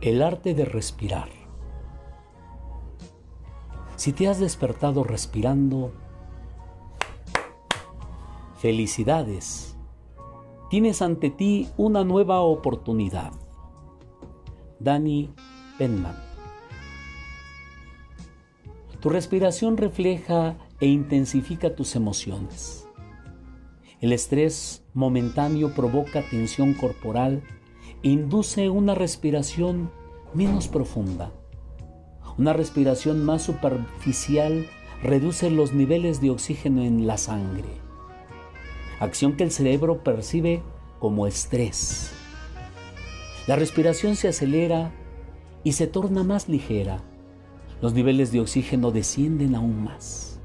El arte de respirar. Si te has despertado respirando, felicidades. Tienes ante ti una nueva oportunidad. Danny Penman. Tu respiración refleja e intensifica tus emociones. El estrés momentáneo provoca tensión corporal induce una respiración menos profunda. Una respiración más superficial reduce los niveles de oxígeno en la sangre, acción que el cerebro percibe como estrés. La respiración se acelera y se torna más ligera. Los niveles de oxígeno descienden aún más.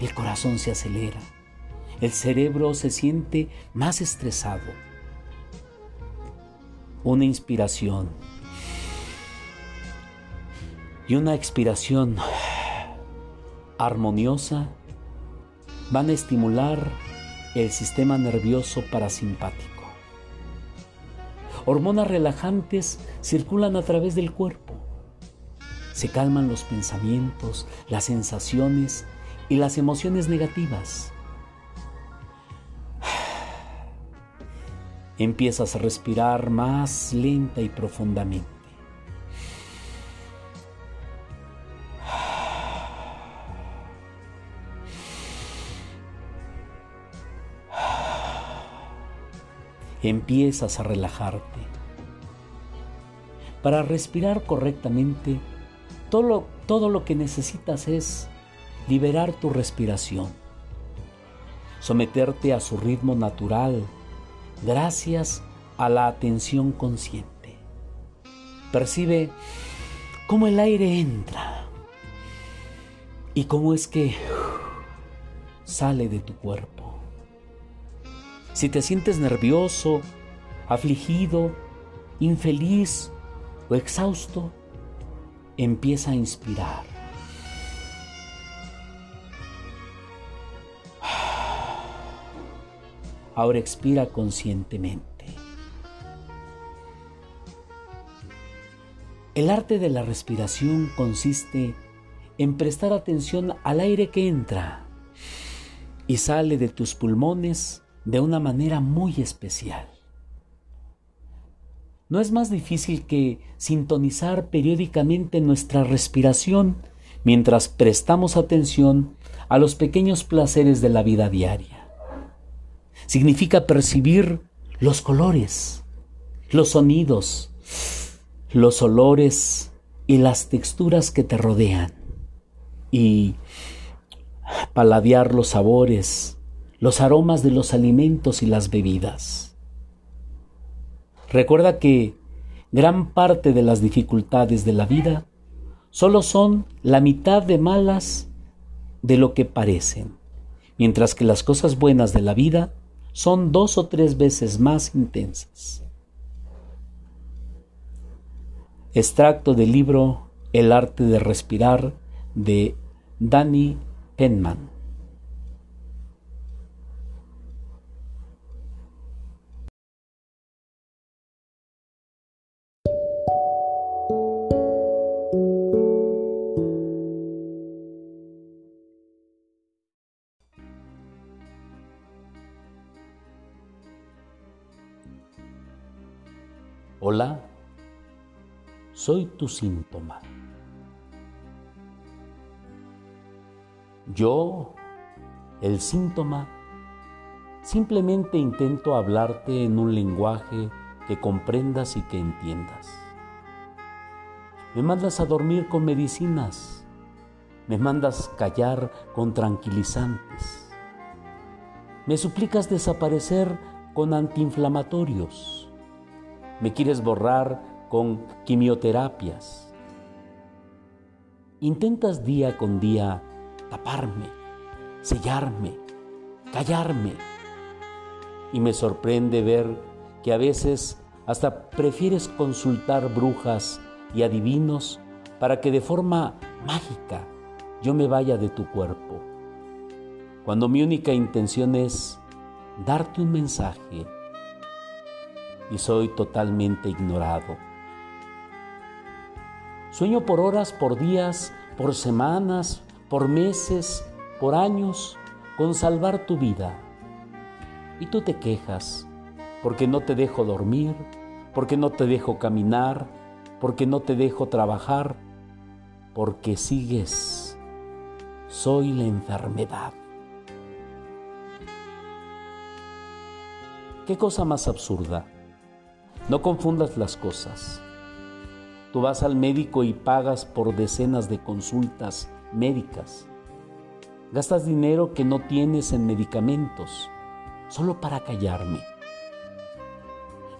El corazón se acelera. El cerebro se siente más estresado. Una inspiración y una expiración armoniosa van a estimular el sistema nervioso parasimpático. Hormonas relajantes circulan a través del cuerpo. Se calman los pensamientos, las sensaciones y las emociones negativas. Empiezas a respirar más lenta y profundamente. empiezas a relajarte. Para respirar correctamente, todo lo, todo lo que necesitas es liberar tu respiración, someterte a su ritmo natural gracias a la atención consciente. Percibe cómo el aire entra y cómo es que sale de tu cuerpo. Si te sientes nervioso, afligido, infeliz o exhausto, empieza a inspirar. Ahora expira conscientemente. El arte de la respiración consiste en prestar atención al aire que entra y sale de tus pulmones de una manera muy especial. No es más difícil que sintonizar periódicamente nuestra respiración mientras prestamos atención a los pequeños placeres de la vida diaria. Significa percibir los colores, los sonidos, los olores y las texturas que te rodean y paladear los sabores, los aromas de los alimentos y las bebidas. Recuerda que gran parte de las dificultades de la vida solo son la mitad de malas de lo que parecen, mientras que las cosas buenas de la vida son dos o tres veces más intensas. Extracto del libro El arte de respirar de Danny Penman. Soy tu síntoma. Yo, el síntoma, simplemente intento hablarte en un lenguaje que comprendas y que entiendas. Me mandas a dormir con medicinas, me mandas callar con tranquilizantes, me suplicas desaparecer con antiinflamatorios me quieres borrar con quimioterapias. Intentas día con día taparme, sellarme, callarme. Y me sorprende ver que a veces hasta prefieres consultar brujas y adivinos para que de forma mágica yo me vaya de tu cuerpo. Cuando mi única intención es darte un mensaje y soy totalmente ignorado. Sueño por horas, por días, por semanas, por meses, por años, con salvar tu vida. Y tú te quejas porque no te dejo dormir, porque no te dejo caminar, porque no te dejo trabajar, porque sigues. Soy la enfermedad. ¿Qué cosa más absurda? No confundas las cosas. Tú vas al médico y pagas por decenas de consultas médicas. Gastas dinero que no tienes en medicamentos, solo para callarme.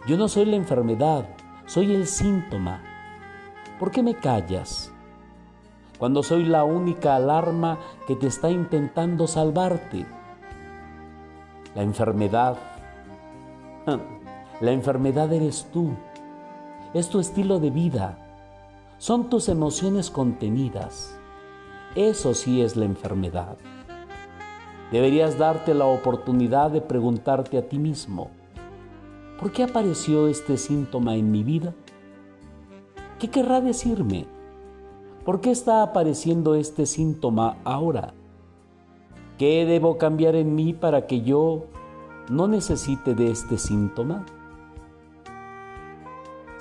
Yo no soy la enfermedad, soy el síntoma. ¿Por qué me callas? Cuando soy la única alarma que te está intentando salvarte. La enfermedad, la enfermedad eres tú, es tu estilo de vida, son tus emociones contenidas. Eso sí es la enfermedad. Deberías darte la oportunidad de preguntarte a ti mismo, ¿Por qué apareció este síntoma en mi vida? ¿Qué querrá decirme? ¿Por qué está apareciendo este síntoma ahora? ¿Qué debo cambiar en mí para que yo no necesite de este síntoma?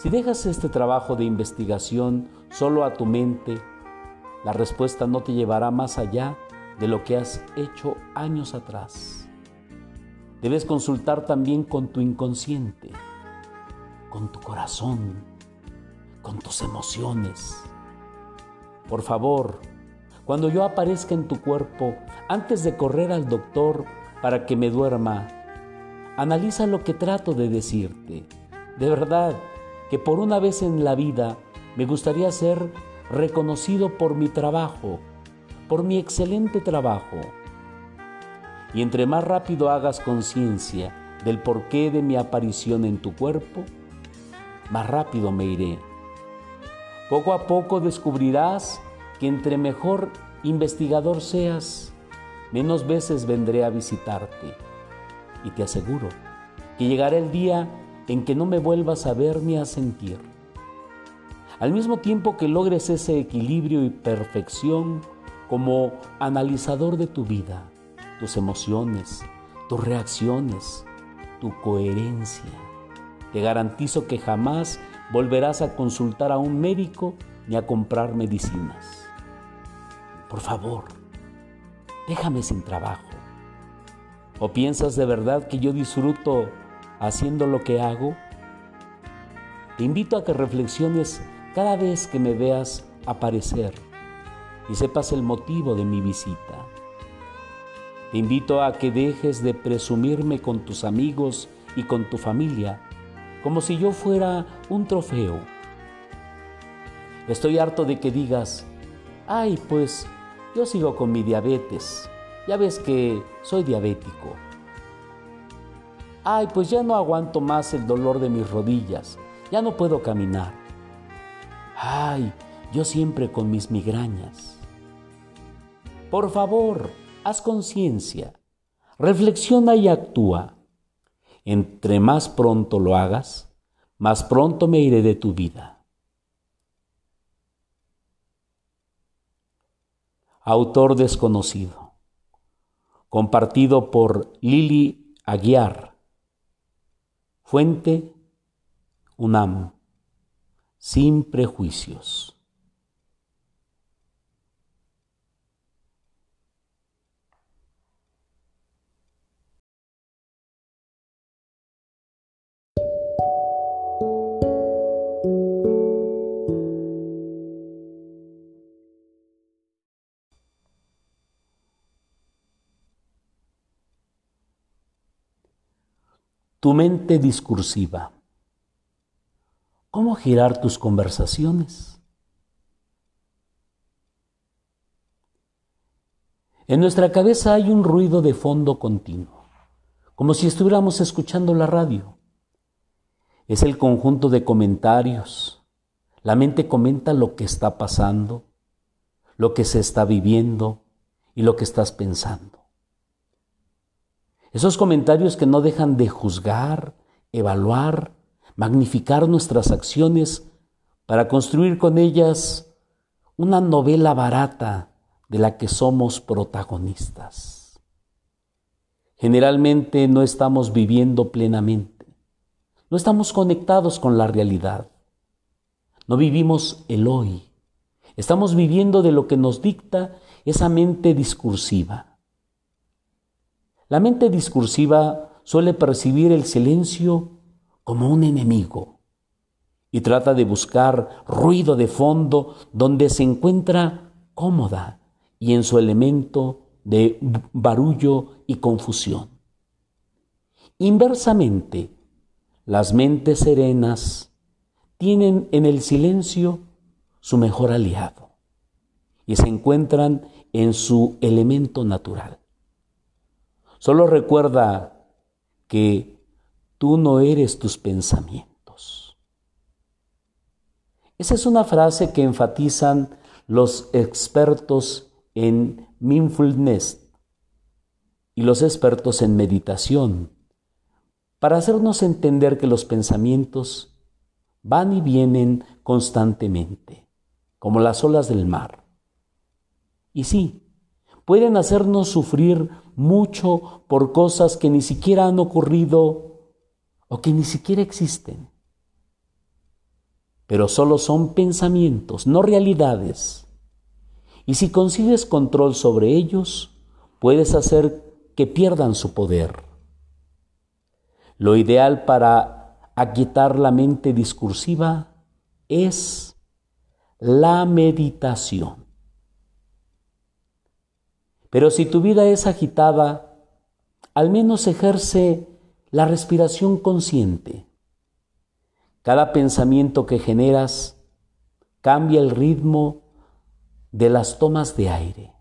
Si dejas este trabajo de investigación solo a tu mente, la respuesta no te llevará más allá de lo que has hecho años atrás. Debes consultar también con tu inconsciente, con tu corazón, con tus emociones. Por favor, cuando yo aparezca en tu cuerpo, antes de correr al doctor para que me duerma, analiza lo que trato de decirte. De verdad que por una vez en la vida me gustaría ser reconocido por mi trabajo, por mi excelente trabajo y entre más rápido hagas conciencia del porqué de mi aparición en tu cuerpo, más rápido me iré. Poco a poco descubrirás que entre mejor investigador seas, menos veces vendré a visitarte. Y te aseguro que llegará el día en que no me vuelvas a ver ni a sentir. Al mismo tiempo que logres ese equilibrio y perfección como analizador de tu vida, tus emociones, tus reacciones, tu coherencia. Te garantizo que jamás volverás a consultar a un médico ni a comprar medicinas. Por favor, déjame sin trabajo. ¿O piensas de verdad que yo disfruto haciendo lo que hago? Te invito a que reflexiones cada vez que me veas aparecer y sepas el motivo de mi visita. Te invito a que dejes de presumirme con tus amigos y con tu familia como si yo fuera un trofeo. Estoy harto de que digas, ay, pues yo sigo con mi diabetes. Ya ves que soy diabético. Ay, pues ya no aguanto más el dolor de mis rodillas. Ya no puedo caminar. Ay, yo siempre con mis migrañas. Por favor, haz conciencia, reflexiona y actúa. Entre más pronto lo hagas, más pronto me iré de tu vida. Autor desconocido. Compartido por Lili Aguiar. Fuente UNAM. Sin prejuicios. Tu mente discursiva. ¿Cómo girar tus conversaciones? En nuestra cabeza hay un ruido de fondo continuo, como si estuviéramos escuchando la radio. Es el conjunto de comentarios. La mente comenta lo que está pasando, lo que se está viviendo y lo que estás pensando. Esos comentarios que no dejan de juzgar, evaluar, magnificar nuestras acciones para construir con ellas una novela barata de la que somos protagonistas. Generalmente no estamos viviendo plenamente, no estamos conectados con la realidad, no vivimos el hoy, estamos viviendo de lo que nos dicta esa mente discursiva. La mente discursiva suele percibir el silencio como un enemigo y trata de buscar ruido de fondo donde se encuentra cómoda y en su elemento de barullo y confusión. Inversamente, las mentes serenas tienen en el silencio su mejor aliado y se encuentran en su elemento natural. Solo recuerda que tú no eres tus pensamientos. Esa es una frase que enfatizan los expertos en mindfulness y los expertos en meditación para hacernos entender que los pensamientos van y vienen constantemente, como las olas del mar. Y sí, pueden hacernos sufrir mucho por cosas que ni siquiera han ocurrido o que ni siquiera existen. Pero solo son pensamientos, no realidades. Y si consigues control sobre ellos, puedes hacer que pierdan su poder. Lo ideal para aquietar la mente discursiva es la meditación. Pero si tu vida es agitada, al menos ejerce la respiración consciente. Cada pensamiento que generas cambia el ritmo de las tomas de aire.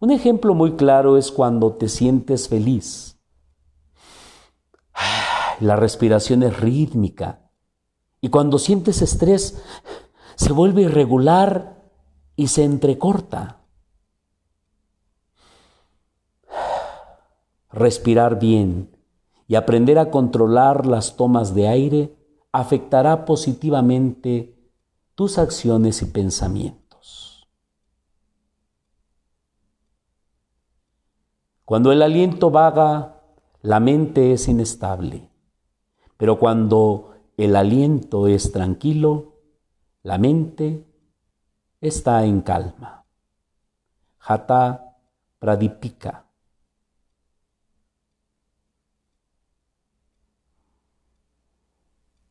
Un ejemplo muy claro es cuando te sientes feliz. La respiración es rítmica y cuando sientes estrés se vuelve irregular y se entrecorta. Respirar bien y aprender a controlar las tomas de aire afectará positivamente tus acciones y pensamientos. Cuando el aliento vaga, la mente es inestable, pero cuando el aliento es tranquilo, la mente está en calma. Jata Pradipika